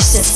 sessions.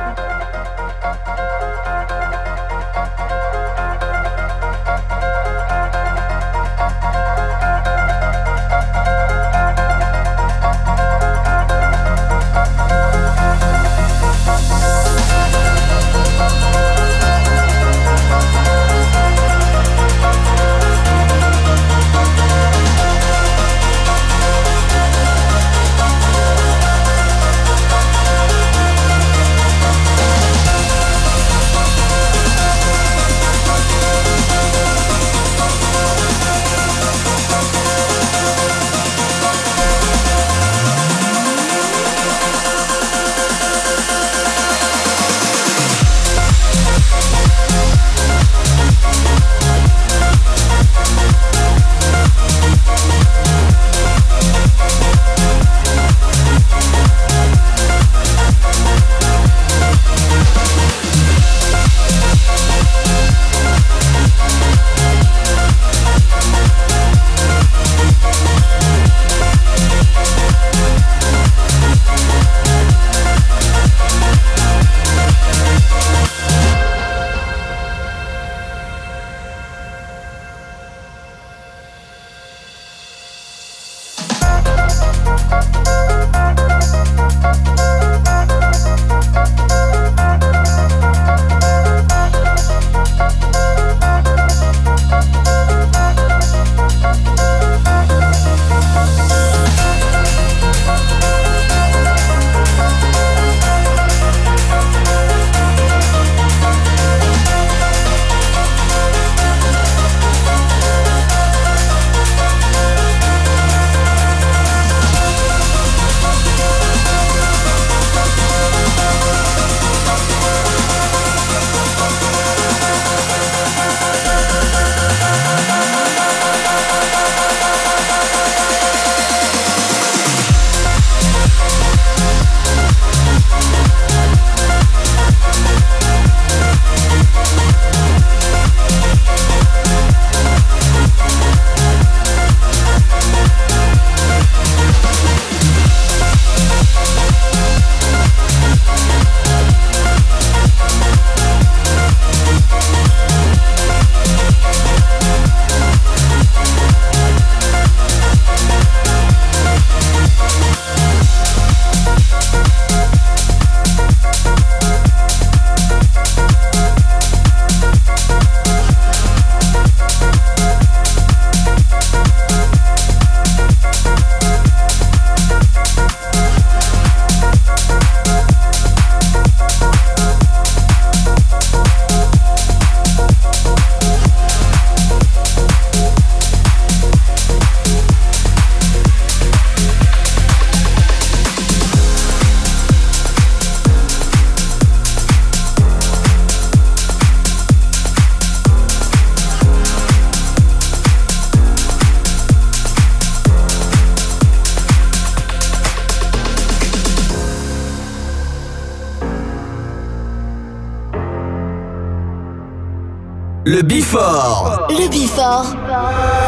Le Bifort. Le Bifort.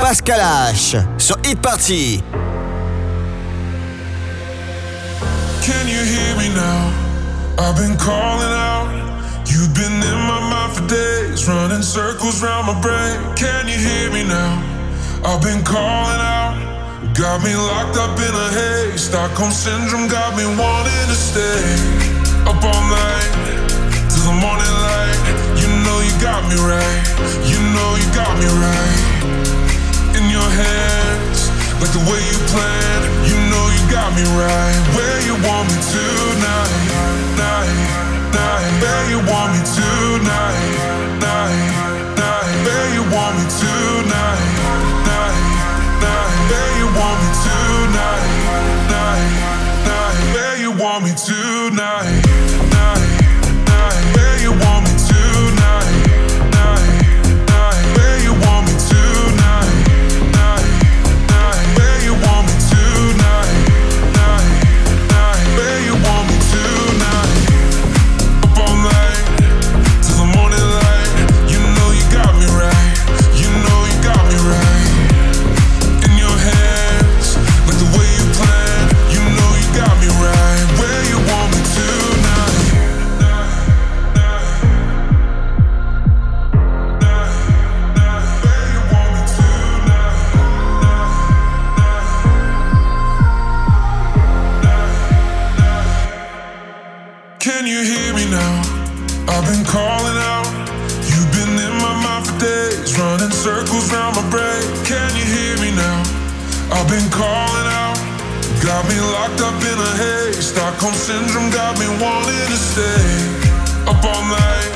Pascal H. Sur Hit Party. Can you hear me now? I've been calling out. You've been in my mind for days, running circles round my brain. Can you hear me now? I've been calling out. Got me locked up in a haze. Stockholm syndrome got me wanting to stay up all night till the morning light. Got me right. You know you got me right. In your hands, like the way you plan. You know you got me right. Where you want me tonight, night, night. Where you want me tonight, night, night. Where you want me tonight, night, night. Where you want me tonight, night, night. Where you want me tonight, Me locked up in a haze. Stockholm syndrome got me wanting to stay up all night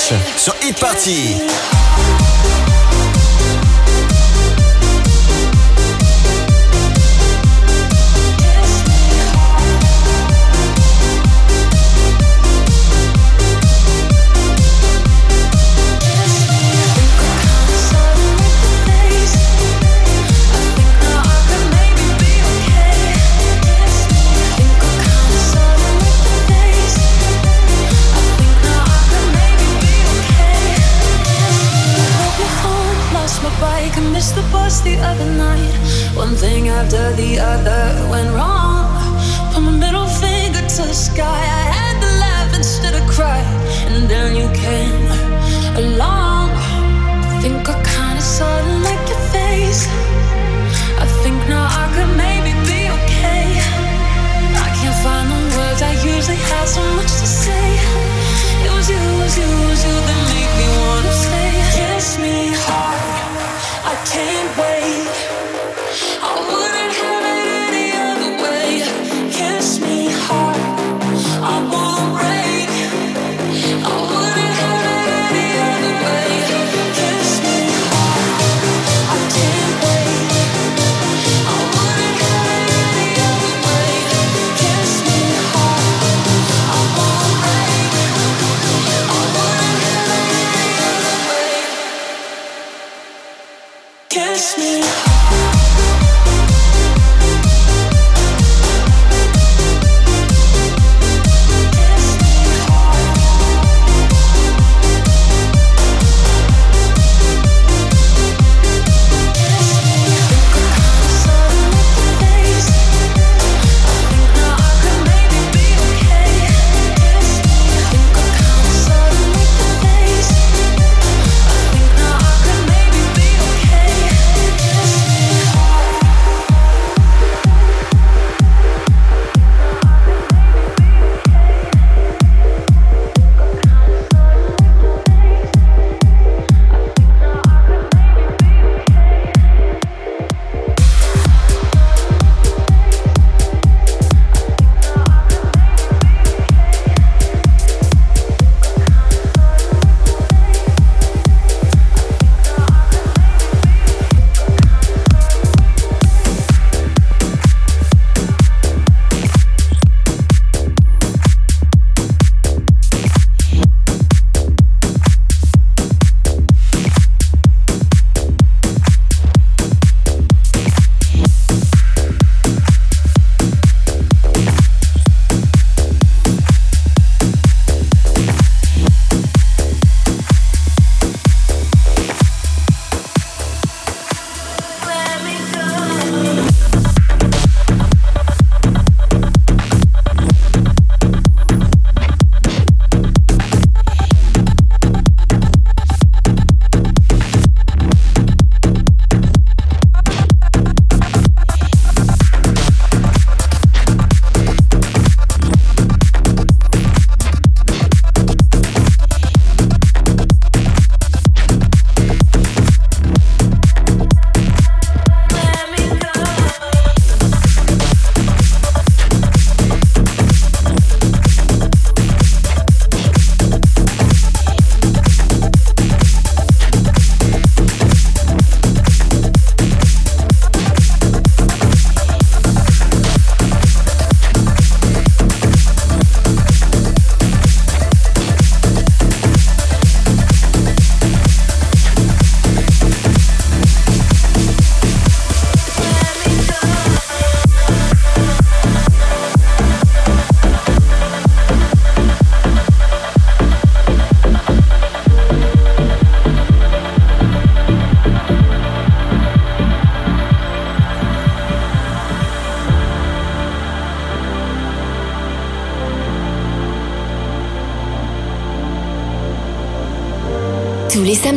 Sur Hit Party. the other night. One thing after the other went wrong. Put my middle finger to the sky. I had to laugh instead of cry. And then you came along. I think I kinda saw it like your face. I think now I could maybe be okay. I can't find the words. I usually have so much to say. It was you, it was you, it was you that made me wanna stay. Kiss me hard. I can't wait.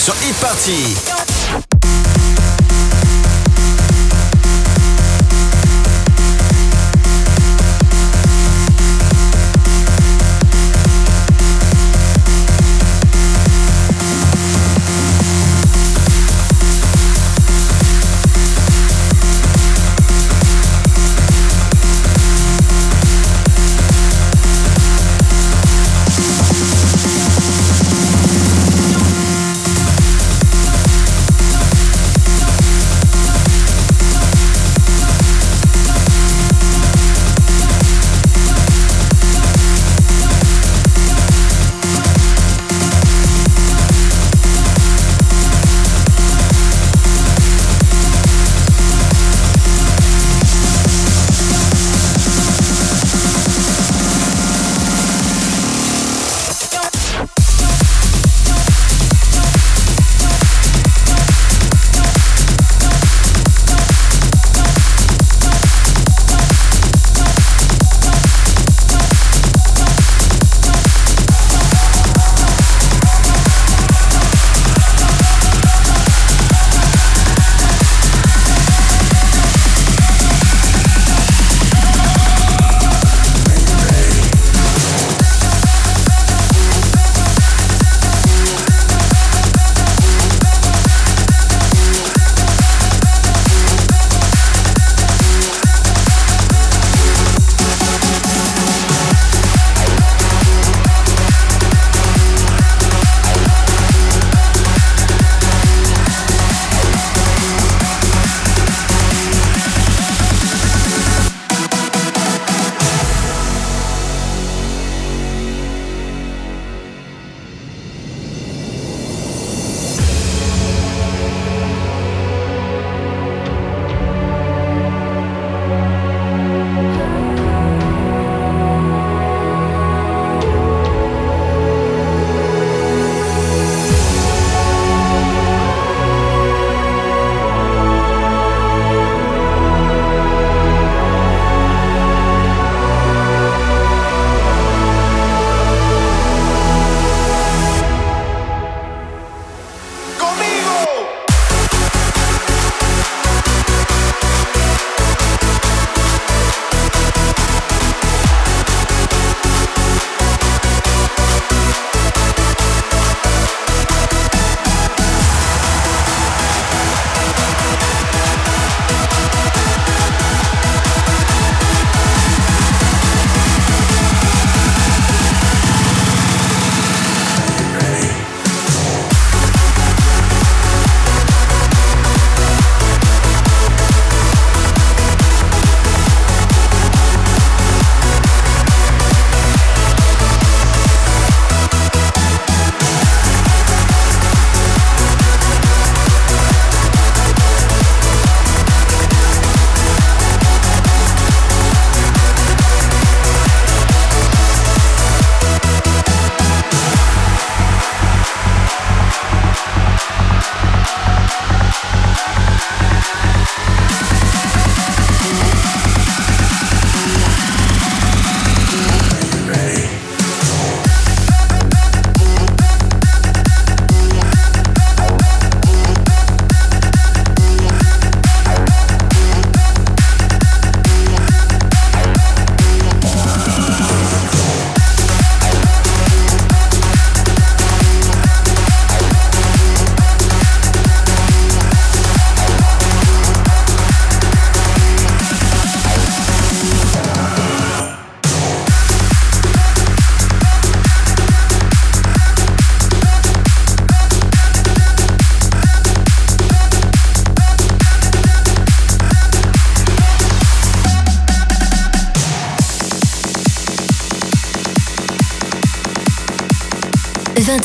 Sur Hit